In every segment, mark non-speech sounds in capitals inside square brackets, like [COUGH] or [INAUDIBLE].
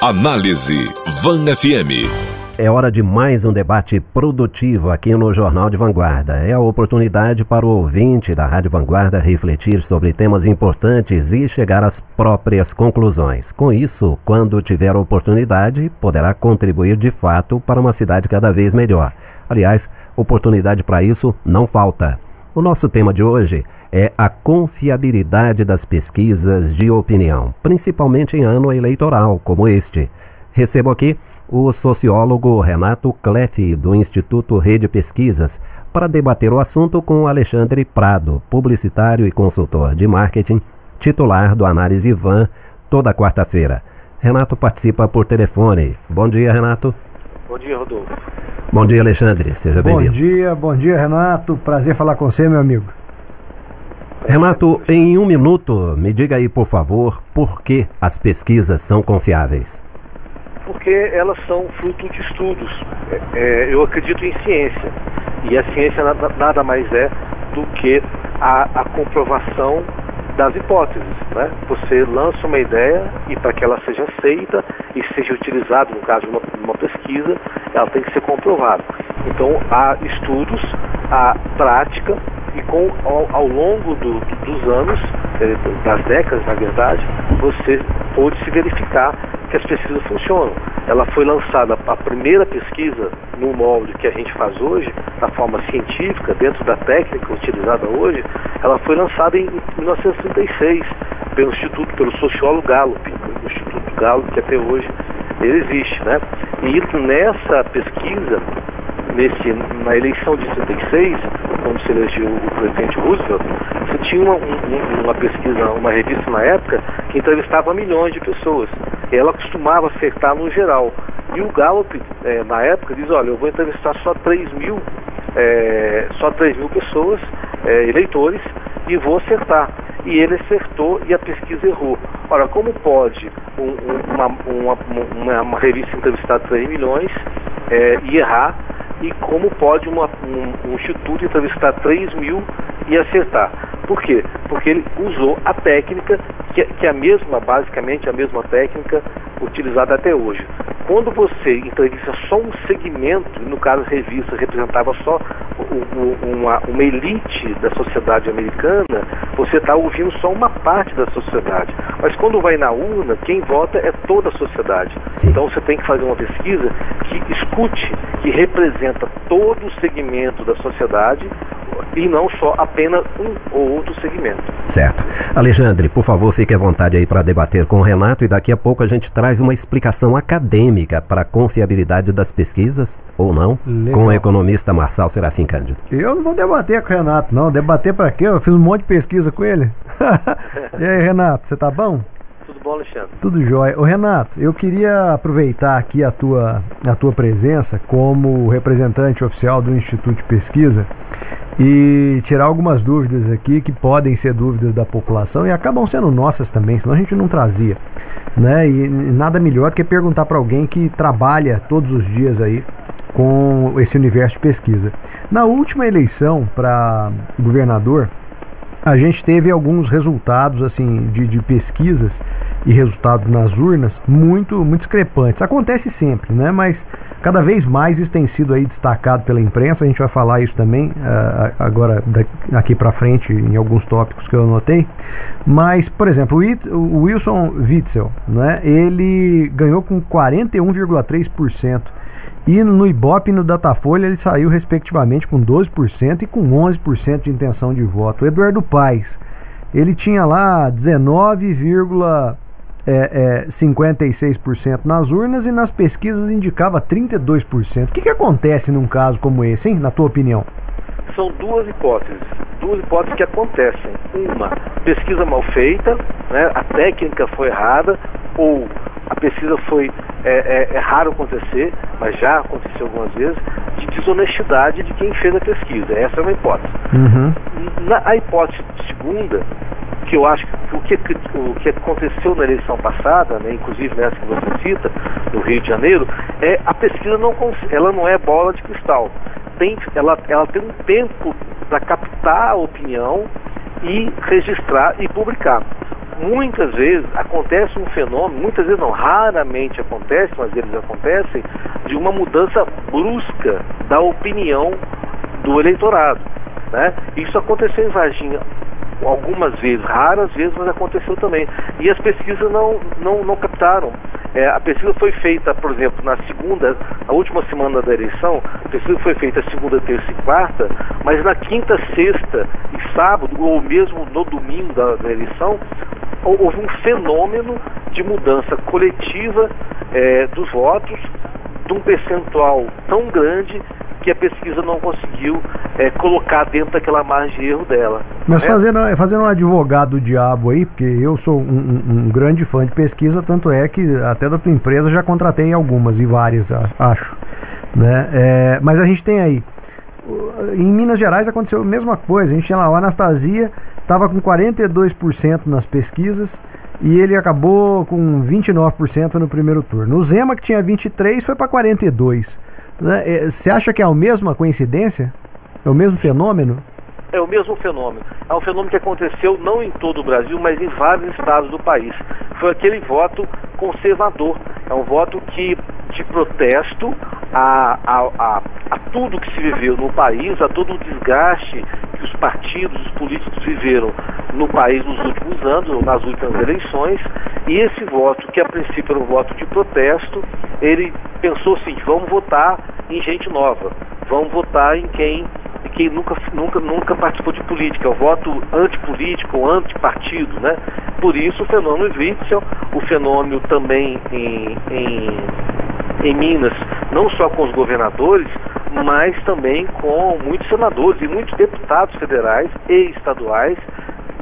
Análise Van FM. É hora de mais um debate produtivo aqui no Jornal de Vanguarda. É a oportunidade para o ouvinte da Rádio Vanguarda refletir sobre temas importantes e chegar às próprias conclusões. Com isso, quando tiver oportunidade, poderá contribuir de fato para uma cidade cada vez melhor. Aliás, oportunidade para isso não falta. O nosso tema de hoje é a confiabilidade das pesquisas de opinião, principalmente em ano eleitoral como este. Recebo aqui o sociólogo Renato Cleff, do Instituto Rede Pesquisas, para debater o assunto com Alexandre Prado, publicitário e consultor de marketing, titular do Análise Van, toda quarta-feira. Renato participa por telefone. Bom dia, Renato. Bom dia, Rodolfo. Bom dia, Alexandre. Seja bem-vindo. Bom dia, bom dia, Renato. Prazer falar com você, meu amigo. Renato, em um minuto, me diga aí, por favor, por que as pesquisas são confiáveis? Porque elas são fruto de estudos. É, é, eu acredito em ciência. E a ciência nada, nada mais é do que a, a comprovação das hipóteses. Né? Você lança uma ideia e para que ela seja aceita e seja utilizada, no caso de uma, uma pesquisa, ela tem que ser comprovada. Então há estudos, há prática e com, ao, ao longo do, dos anos, eh, das décadas na verdade, você pôde se verificar que as pesquisas funcionam. Ela foi lançada, a primeira pesquisa no molde que a gente faz hoje, da forma científica, dentro da técnica utilizada hoje, ela foi lançada em 1936 pelo Instituto, pelo sociólogo Gallup, o Instituto Gallup que até hoje ele existe, né? E nessa pesquisa, nesse, na eleição de 36, quando se elegeu o presidente Roosevelt, você tinha uma, um, uma pesquisa, uma revista na época, que entrevistava milhões de pessoas. Ela costumava acertar no geral. E o Gallup, é, na época, diz, olha, eu vou entrevistar só 3 mil, é, só 3 mil pessoas, é, eleitores, e vou acertar. E ele acertou e a pesquisa errou. Ora, como pode um, uma, uma, uma, uma, revista entrevistar 3 milhões é, e errar? E como pode uma, um, um instituto entrevistar 3 mil e acertar? Por quê? Porque ele usou a técnica, que, que é a mesma, basicamente a mesma técnica utilizada até hoje. Quando você entrevista só um segmento, no caso a revista representava só uma, uma elite da sociedade americana, você está ouvindo só uma parte da sociedade. Mas quando vai na urna, quem vota é toda a sociedade. Sim. Então você tem que fazer uma pesquisa que escute, que representa todo o segmento da sociedade e não só apenas um ou outro segmento. Certo. Alexandre, por favor, fique à vontade aí para debater com o Renato e daqui a pouco a gente traz uma explicação acadêmica para a confiabilidade das pesquisas, ou não, Legal. com o economista Marçal Serafim Cândido. Eu não vou debater com o Renato, não. Debater para quê? Eu fiz um monte de pesquisa com ele. [LAUGHS] e aí, Renato, você tá bom? Bom, Alexandre? Tudo jóia. Ô Renato, eu queria aproveitar aqui a tua, a tua presença como representante oficial do Instituto de Pesquisa e tirar algumas dúvidas aqui que podem ser dúvidas da população e acabam sendo nossas também, senão a gente não trazia. Né? E nada melhor do que perguntar para alguém que trabalha todos os dias aí com esse universo de pesquisa. Na última eleição para governador, a gente teve alguns resultados assim de, de, pesquisas e resultados nas urnas muito muito discrepantes. Acontece sempre, né? Mas cada vez mais isso tem sido aí destacado pela imprensa. A gente vai falar isso também uh, agora daqui para frente em alguns tópicos que eu anotei. Mas, por exemplo, o Wilson Witzel, né? Ele ganhou com 41,3% e no Ibope e no Datafolha ele saiu respectivamente com 12% e com 11% de intenção de voto. O Eduardo Paes, ele tinha lá 19,56% é, é, nas urnas e nas pesquisas indicava 32%. O que, que acontece num caso como esse, hein, na tua opinião? São duas hipóteses, duas hipóteses que acontecem. Uma, pesquisa mal feita, né, a técnica foi errada, ou a pesquisa foi é, é, é, raro acontecer, mas já aconteceu algumas vezes, de desonestidade de quem fez a pesquisa. Essa é uma hipótese. Uhum. Na, a hipótese segunda, que eu acho que o que, o que aconteceu na eleição passada, né, inclusive nessa que você cita, no Rio de Janeiro, é a pesquisa não, ela não é bola de cristal. Tem, ela, ela tem um tempo para captar a opinião e registrar e publicar. Muitas vezes acontece um fenômeno, muitas vezes não, raramente acontece, mas eles acontecem, de uma mudança brusca da opinião do eleitorado. Né? Isso aconteceu em Varginha algumas vezes, raras vezes, mas aconteceu também. E as pesquisas não, não, não captaram. É, a pesquisa foi feita, por exemplo, na segunda, a última semana da eleição, a pesquisa foi feita segunda, terça e quarta, mas na quinta, sexta e sábado, ou mesmo no domingo da, da eleição, houve um fenômeno de mudança coletiva é, dos votos, de um percentual tão grande que a pesquisa não conseguiu é, colocar dentro daquela margem de erro dela. Mas né? fazendo, fazendo um advogado do diabo aí, porque eu sou um, um, um, grande fã de pesquisa, tanto é que até da tua empresa já contratei algumas e várias, acho. Né? É, mas a gente tem aí. Em Minas Gerais aconteceu a mesma coisa. A gente tinha lá o Anastasia, estava com 42% nas pesquisas e ele acabou com 29% no primeiro turno. O Zema, que tinha 23%, foi para 42%. Né? É, você acha que é a mesma coincidência? É o mesmo fenômeno? É o mesmo fenômeno. É um fenômeno que aconteceu não em todo o Brasil, mas em vários estados do país. Foi aquele voto conservador. É um voto que de protesto a, a, a, a tudo que se viveu no país, a todo o desgaste que os partidos, os políticos viveram no país nos últimos anos, nas últimas eleições, e esse voto, que a princípio era um voto de protesto, ele pensou assim, vamos votar em gente nova, vamos votar em quem quem nunca, nunca, nunca participou de política, é o voto antipolítico, antipartido, né? Por isso o fenômeno Witzel, o fenômeno também em, em, em Minas, não só com os governadores, mas também com muitos senadores e muitos deputados federais e estaduais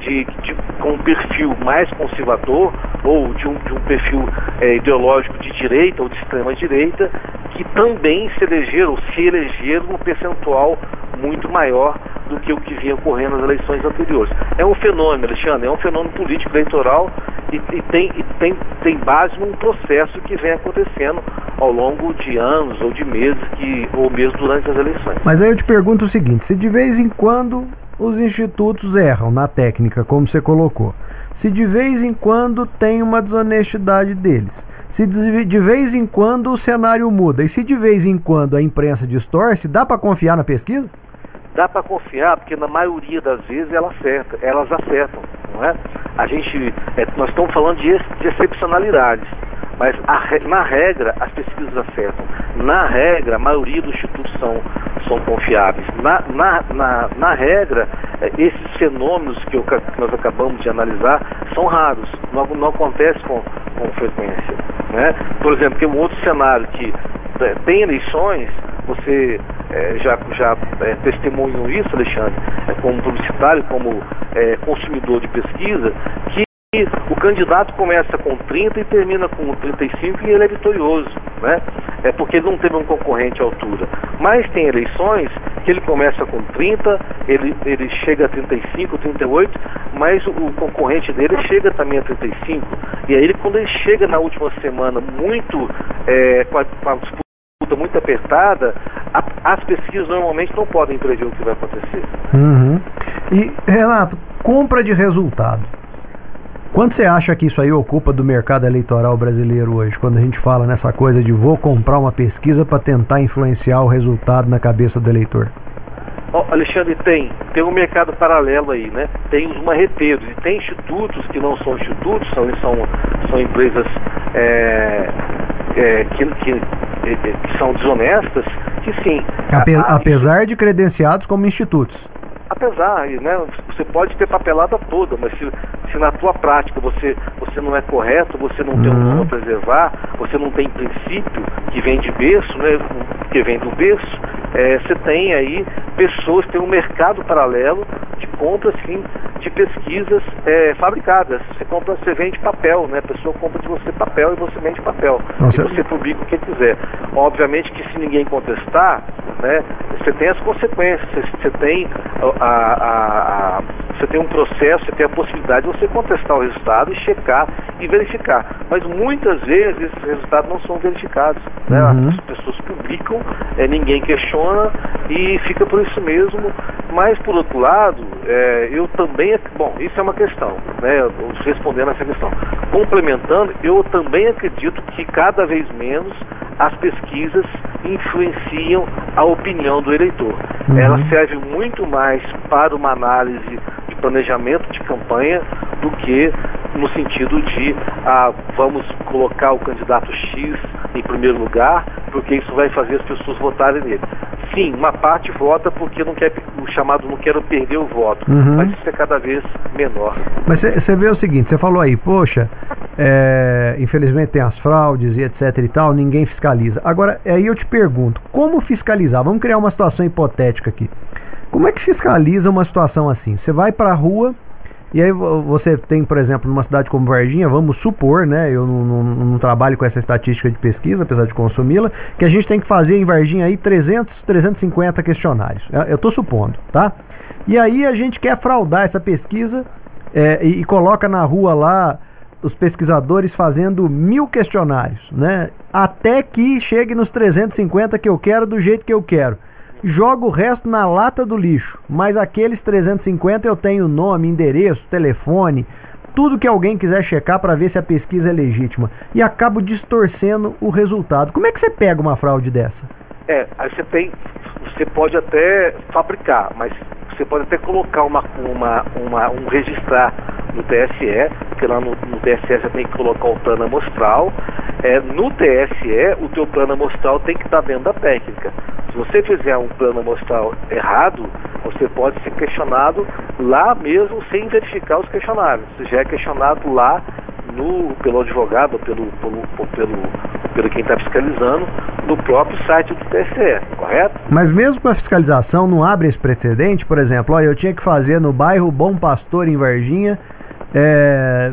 de, de, com um perfil mais conservador ou de um, de um perfil é, ideológico de direita ou de extrema direita, que também se elegeram, se elegeram um percentual muito maior do que o que vinha ocorrendo nas eleições anteriores. É um fenômeno, Alexandre, é um fenômeno político eleitoral e, e, tem, e tem, tem base num processo que vem acontecendo ao longo de anos ou de meses, que, ou mesmo durante as eleições. Mas aí eu te pergunto o seguinte: se de vez em quando os institutos erram na técnica, como você colocou, se de vez em quando tem uma desonestidade deles, se de vez em quando o cenário muda e se de vez em quando a imprensa distorce, dá para confiar na pesquisa? Dá para confiar, porque na maioria das vezes ela acerta, elas acertam, não é? A gente, é, nós estamos falando de, de excepcionalidades, mas a, na regra as pesquisas acertam. Na regra, a maioria dos institutos são, são confiáveis. Na, na, na, na regra, é, esses fenômenos que, eu, que, nós acabamos de analisar são raros, não, não acontece com, com frequência. Né? Por exemplo, tem um outro cenário que é, tem eleições, você é, já, já é, testemunham isso, Alexandre, é, como publicitário, como é, consumidor de pesquisa, que o candidato começa com 30 e termina com 35 e ele é vitorioso, né? É porque ele não teve um concorrente à altura. Mas tem eleições que ele começa com 30, ele, ele chega a 35, 38, mas o, o concorrente dele chega também a 35. E aí ele, quando ele chega na última semana muito é, com, a, com a disputa muito apertada, a, as pesquisas normalmente não podem prever o que vai acontecer. Uhum. E, Renato, compra de resultado. Quanto você acha que isso aí ocupa do mercado eleitoral brasileiro hoje, quando a gente fala nessa coisa de vou comprar uma pesquisa para tentar influenciar o resultado na cabeça do eleitor? Oh, Alexandre, tem. Tem um mercado paralelo aí, né? Tem os marreteiros e tem institutos que não são institutos, são, são, são empresas é, é, que, que que são desonestas, que sim. Ape, a, a, apesar de credenciados como institutos. Apesar, né, você pode ter papelada toda, mas se, se na tua prática você, você não é correto, você não uhum. tem um nome a preservar, você não tem princípio que vem de berço, né, que vem do berço, é, você tem aí pessoas, tem um mercado paralelo compra sim de pesquisas é, fabricadas. Você compra, você vende papel, né? A pessoa compra de você papel e você vende papel. Nossa. E você publica o que quiser. Obviamente que se ninguém contestar, né, você tem as consequências, você, você tem a, a, a você tem um processo, você tem a possibilidade de você contestar o resultado e checar e verificar. Mas muitas vezes esses resultados não são verificados. Né? Uhum. As pessoas publicam, é, ninguém questiona e fica por isso mesmo. Mas por outro lado, é, eu também, bom, isso é uma questão, né? Respondendo essa questão. Complementando, eu também acredito que cada vez menos as pesquisas influenciam a opinião do eleitor. Uhum. Ela serve muito mais para uma análise de planejamento de campanha do que no sentido de ah, vamos colocar o candidato X em primeiro lugar, porque isso vai fazer as pessoas votarem nele. Sim, uma parte vota porque não quer o chamado não quero perder o voto, uhum. mas isso é cada vez menor. Mas você vê o seguinte, você falou aí, poxa, é, infelizmente tem as fraudes e etc e tal, ninguém fiscaliza. Agora, aí eu te pergunto, como fiscalizar? Vamos criar uma situação hipotética aqui. Como é que fiscaliza uma situação assim? Você vai para a rua e aí você tem, por exemplo, numa cidade como Varginha, vamos supor, né? Eu não, não, não trabalho com essa estatística de pesquisa, apesar de consumi-la, que a gente tem que fazer em Varginha aí 300, 350 questionários. Eu estou supondo, tá? E aí a gente quer fraudar essa pesquisa é, e, e coloca na rua lá os pesquisadores fazendo mil questionários, né? Até que chegue nos 350 que eu quero do jeito que eu quero jogo o resto na lata do lixo, mas aqueles 350 eu tenho nome, endereço, telefone, tudo que alguém quiser checar para ver se a pesquisa é legítima e acabo distorcendo o resultado. Como é que você pega uma fraude dessa? É, aí você tem, você pode até fabricar, mas você pode até colocar uma, uma, uma um registrar no TSE, porque lá no, no TSE você tem que colocar o plano amostral. É, no TSE, o teu plano amostral tem que estar dentro da técnica. Se você fizer um plano amostral errado, você pode ser questionado lá mesmo sem verificar os questionários. Você já é questionado lá no, pelo advogado, pelo, pelo, pelo, pelo quem está fiscalizando, no próprio site do TSE, correto? Mas mesmo com a fiscalização não abre esse precedente, por exemplo, ó, eu tinha que fazer no bairro Bom Pastor em Varginha é,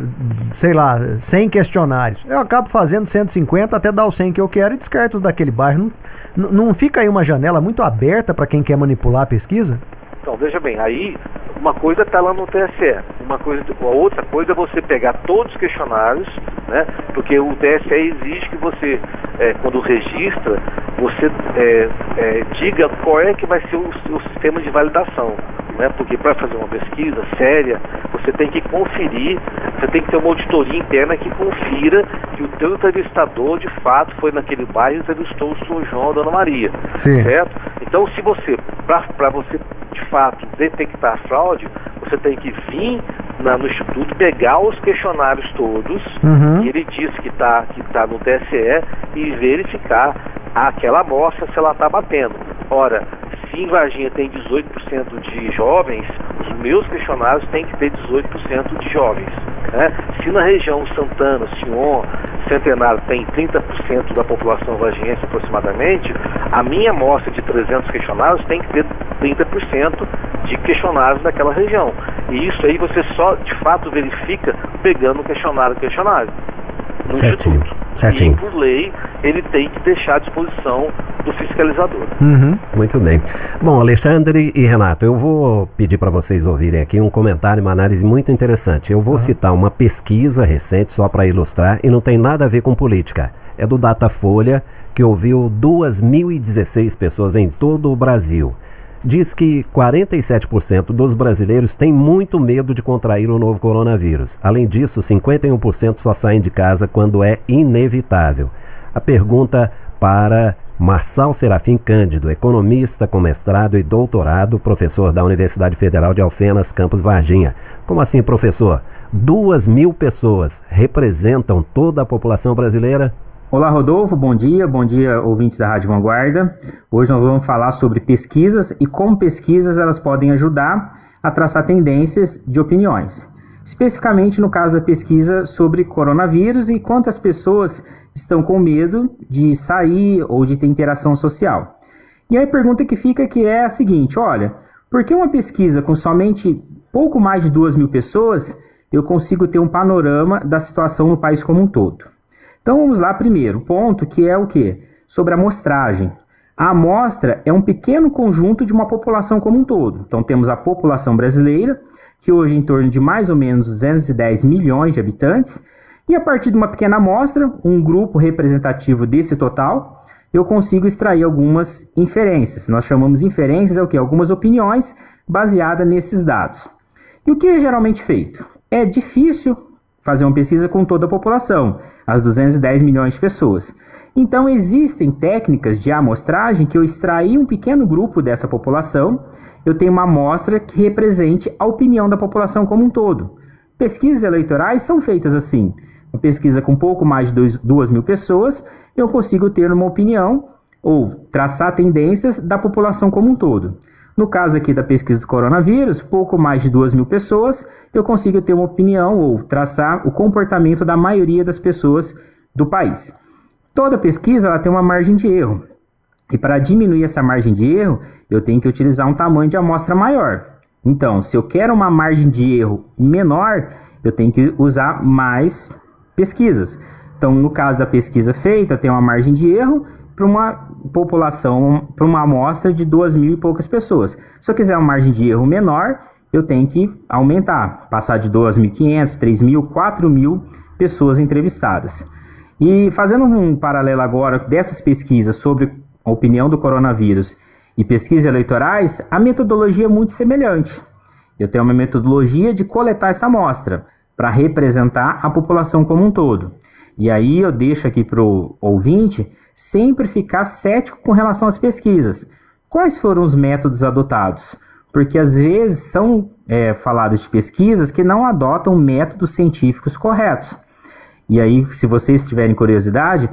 sei lá, 100 questionários. Eu acabo fazendo 150 até dar os 100 que eu quero e descarto daquele bairro. Não, não fica aí uma janela muito aberta para quem quer manipular a pesquisa? Então, veja bem, aí uma coisa está lá no TSE, uma coisa, a outra coisa é você pegar todos os questionários, né? Porque o TSE exige que você, é, quando registra, você é, é, diga qual é que vai ser o, o sistema de validação né? porque para fazer uma pesquisa séria, você tem que conferir, você tem que ter uma auditoria interna que confira que o teu entrevistador de fato foi naquele bairro e entrevistou o senhor João ou a Dona Maria. Sim. Certo? Então se você, para você de fato detectar fraude, você tem que vir na, no Instituto pegar os questionários todos, uhum. que ele disse que está que tá no TSE, e verificar aquela amostra se ela está batendo. Ora, se em Varginha tem 18% de jovens, os meus questionários têm que ter 18% de jovens. Né? Se na região Santana, Sion, Centenário tem 30% da população varginhense aproximadamente, a minha amostra de 300 questionários tem que ter 30% de questionários daquela região. E isso aí você só de fato verifica pegando questionário questionário no Certinho. Instituto. Certinho. E por lei ele tem que deixar à disposição do fiscalizador. Uhum. Muito bem. Bom, Alexandre e Renato, eu vou pedir para vocês ouvirem aqui um comentário, uma análise muito interessante. Eu vou uhum. citar uma pesquisa recente só para ilustrar e não tem nada a ver com política. É do Datafolha, que ouviu 2.016 pessoas em todo o Brasil diz que 47% dos brasileiros têm muito medo de contrair o novo coronavírus. Além disso, 51% só saem de casa quando é inevitável. A pergunta para Marçal Serafim Cândido, economista com mestrado e doutorado, professor da Universidade Federal de Alfenas, Campos Varginha. Como assim, professor? Duas mil pessoas representam toda a população brasileira? Olá, Rodolfo, bom dia, bom dia, ouvintes da Rádio Vanguarda. Hoje nós vamos falar sobre pesquisas e como pesquisas elas podem ajudar a traçar tendências de opiniões. Especificamente no caso da pesquisa sobre coronavírus e quantas pessoas estão com medo de sair ou de ter interação social. E aí a pergunta que fica que é a seguinte: olha, por que uma pesquisa com somente pouco mais de duas mil pessoas eu consigo ter um panorama da situação no país como um todo? Então vamos lá primeiro, ponto que é o que? Sobre a amostragem. A amostra é um pequeno conjunto de uma população como um todo. Então temos a população brasileira, que hoje é em torno de mais ou menos 210 milhões de habitantes, e a partir de uma pequena amostra, um grupo representativo desse total, eu consigo extrair algumas inferências. Nós chamamos inferências é o que? Algumas opiniões baseadas nesses dados. E o que é geralmente feito? É difícil fazer uma pesquisa com toda a população, as 210 milhões de pessoas. Então existem técnicas de amostragem que eu extraí um pequeno grupo dessa população, eu tenho uma amostra que represente a opinião da população como um todo. Pesquisas eleitorais são feitas assim. Uma pesquisa com pouco mais de 2 mil pessoas, eu consigo ter uma opinião ou traçar tendências da população como um todo. No caso aqui da pesquisa do coronavírus, pouco mais de 2 mil pessoas, eu consigo ter uma opinião ou traçar o comportamento da maioria das pessoas do país. Toda pesquisa ela tem uma margem de erro. E para diminuir essa margem de erro, eu tenho que utilizar um tamanho de amostra maior. Então, se eu quero uma margem de erro menor, eu tenho que usar mais pesquisas. Então, no caso da pesquisa feita, tem uma margem de erro para uma população, para uma amostra de duas mil e poucas pessoas. Se eu quiser uma margem de erro menor, eu tenho que aumentar, passar de 2.500, 3.000, 4.000 pessoas entrevistadas. E fazendo um paralelo agora dessas pesquisas sobre a opinião do coronavírus e pesquisas eleitorais, a metodologia é muito semelhante. Eu tenho uma metodologia de coletar essa amostra para representar a população como um todo. E aí eu deixo aqui para o ouvinte sempre ficar cético com relação às pesquisas. Quais foram os métodos adotados? Porque às vezes são é, faladas de pesquisas que não adotam métodos científicos corretos. E aí, se vocês tiverem curiosidade,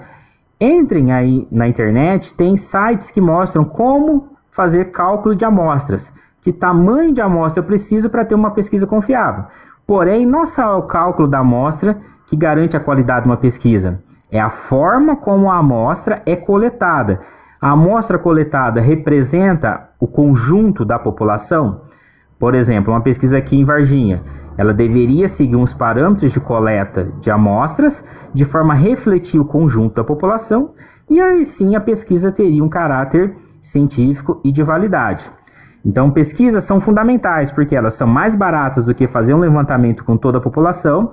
entrem aí na internet, tem sites que mostram como fazer cálculo de amostras, que tamanho de amostra eu preciso para ter uma pesquisa confiável. Porém, não só é o cálculo da amostra que garante a qualidade de uma pesquisa, é a forma como a amostra é coletada. A amostra coletada representa o conjunto da população. Por exemplo, uma pesquisa aqui em Varginha, ela deveria seguir uns parâmetros de coleta de amostras de forma a refletir o conjunto da população e aí sim a pesquisa teria um caráter científico e de validade. Então, pesquisas são fundamentais porque elas são mais baratas do que fazer um levantamento com toda a população,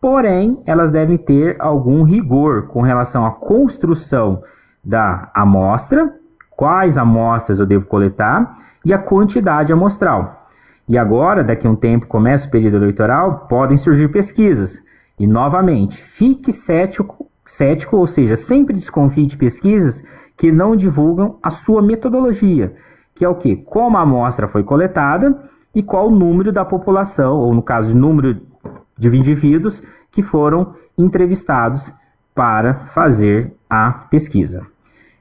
porém, elas devem ter algum rigor com relação à construção da amostra, quais amostras eu devo coletar e a quantidade amostral. E agora, daqui a um tempo, começa o período eleitoral, podem surgir pesquisas. E novamente, fique cético, cético, ou seja, sempre desconfie de pesquisas que não divulgam a sua metodologia que é o que? Como a amostra foi coletada e qual o número da população, ou no caso, número de indivíduos que foram entrevistados para fazer a pesquisa.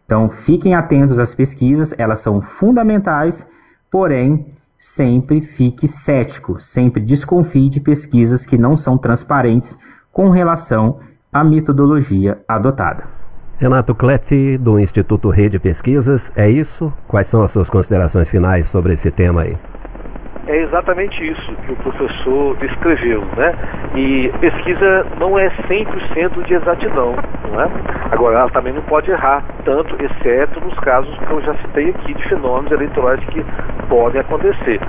Então, fiquem atentos às pesquisas, elas são fundamentais, porém, sempre fique cético, sempre desconfie de pesquisas que não são transparentes com relação à metodologia adotada. Renato Clete, do Instituto Rede Pesquisas, é isso? Quais são as suas considerações finais sobre esse tema aí? É exatamente isso que o professor descreveu, né? E pesquisa não é 100% de exatidão, não é? Agora, ela também não pode errar tanto, exceto nos casos que eu já citei aqui de fenômenos eleitorais que podem acontecer.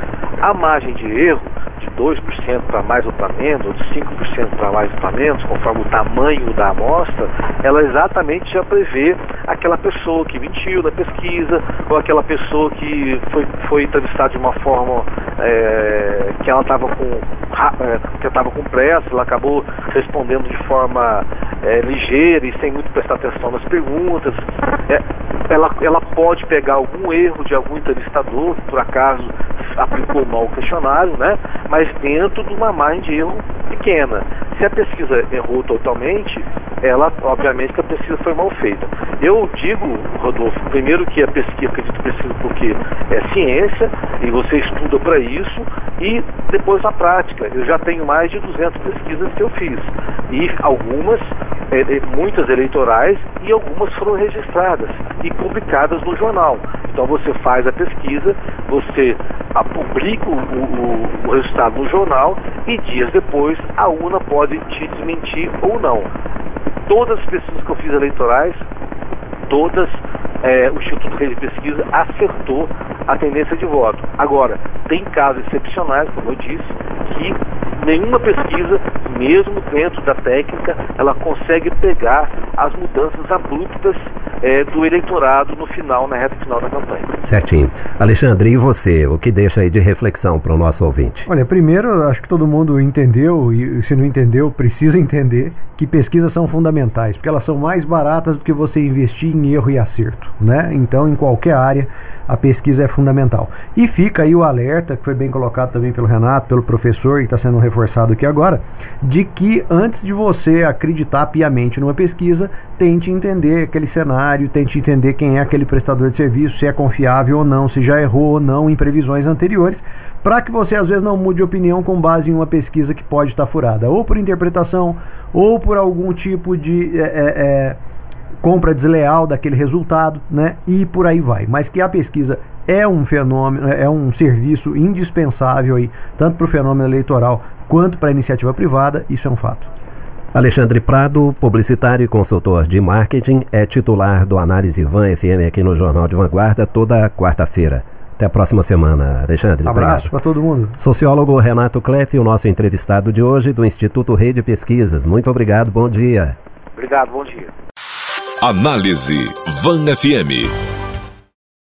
A margem de erro 2% para mais ou para menos, ou de 5% para mais ou para menos, conforme o tamanho da amostra, ela exatamente já prevê aquela pessoa que mentiu na pesquisa, ou aquela pessoa que foi, foi entrevistada de uma forma é, que ela estava com, é, que estava com pressa, ela acabou respondendo de forma é, ligeira e sem muito prestar atenção nas perguntas. É, ela, ela pode pegar algum erro de algum entrevistador, por acaso aplicou mal o questionário, né? mas dentro de uma margem de erro pequena. Se a pesquisa errou totalmente, ela, obviamente, que a pesquisa foi mal feita. Eu digo, Rodolfo, primeiro que a pesquisa, acredito pesquisa porque é ciência e você estuda para isso, e depois a prática. Eu já tenho mais de 200 pesquisas que eu fiz, e algumas, é, é, muitas eleitorais, e algumas foram registradas e publicadas no jornal. Então você faz a pesquisa, você a, publica o, o, o resultado no jornal e dias depois a urna pode te desmentir ou não. Todas as pesquisas que eu fiz eleitorais, todas é, o Instituto Rede de Pesquisa acertou a tendência de voto. Agora, tem casos excepcionais, como eu disse, que nenhuma pesquisa, mesmo dentro da técnica, ela consegue pegar as mudanças abruptas é, do eleitorado no final, na reta final da campanha. Certinho. Alexandre, e você? O que deixa aí de reflexão para o nosso ouvinte? Olha, primeiro, acho que todo mundo entendeu, e se não entendeu, precisa entender que pesquisas são fundamentais, porque elas são mais baratas do que você investir em erro e acerto, né? Então, em qualquer área, a pesquisa é fundamental. E fica aí o alerta, que foi bem colocado também pelo Renato, pelo professor, e está sendo reforçado aqui agora, de que antes de você acreditar piamente numa pesquisa, tente entender aquele cenário, tente entender quem é aquele prestador de serviço, se é confiável ou não, se já errou ou não em previsões anteriores, para que você às vezes não mude de opinião com base em uma pesquisa que pode estar furada, ou por interpretação, ou por algum tipo de. É, é, compra desleal daquele resultado, né? E por aí vai. Mas que a pesquisa é um fenômeno, é um serviço indispensável aí, tanto para o fenômeno eleitoral quanto para a iniciativa privada, isso é um fato. Alexandre Prado, publicitário e consultor de marketing, é titular do Análise Van FM aqui no Jornal de Vanguarda toda quarta-feira. Até a próxima semana, Alexandre. Abraço para todo mundo. Sociólogo Renato Kleff, o nosso entrevistado de hoje do Instituto Rede Pesquisas. Muito obrigado, bom dia. Obrigado, bom dia. Análise Van FM.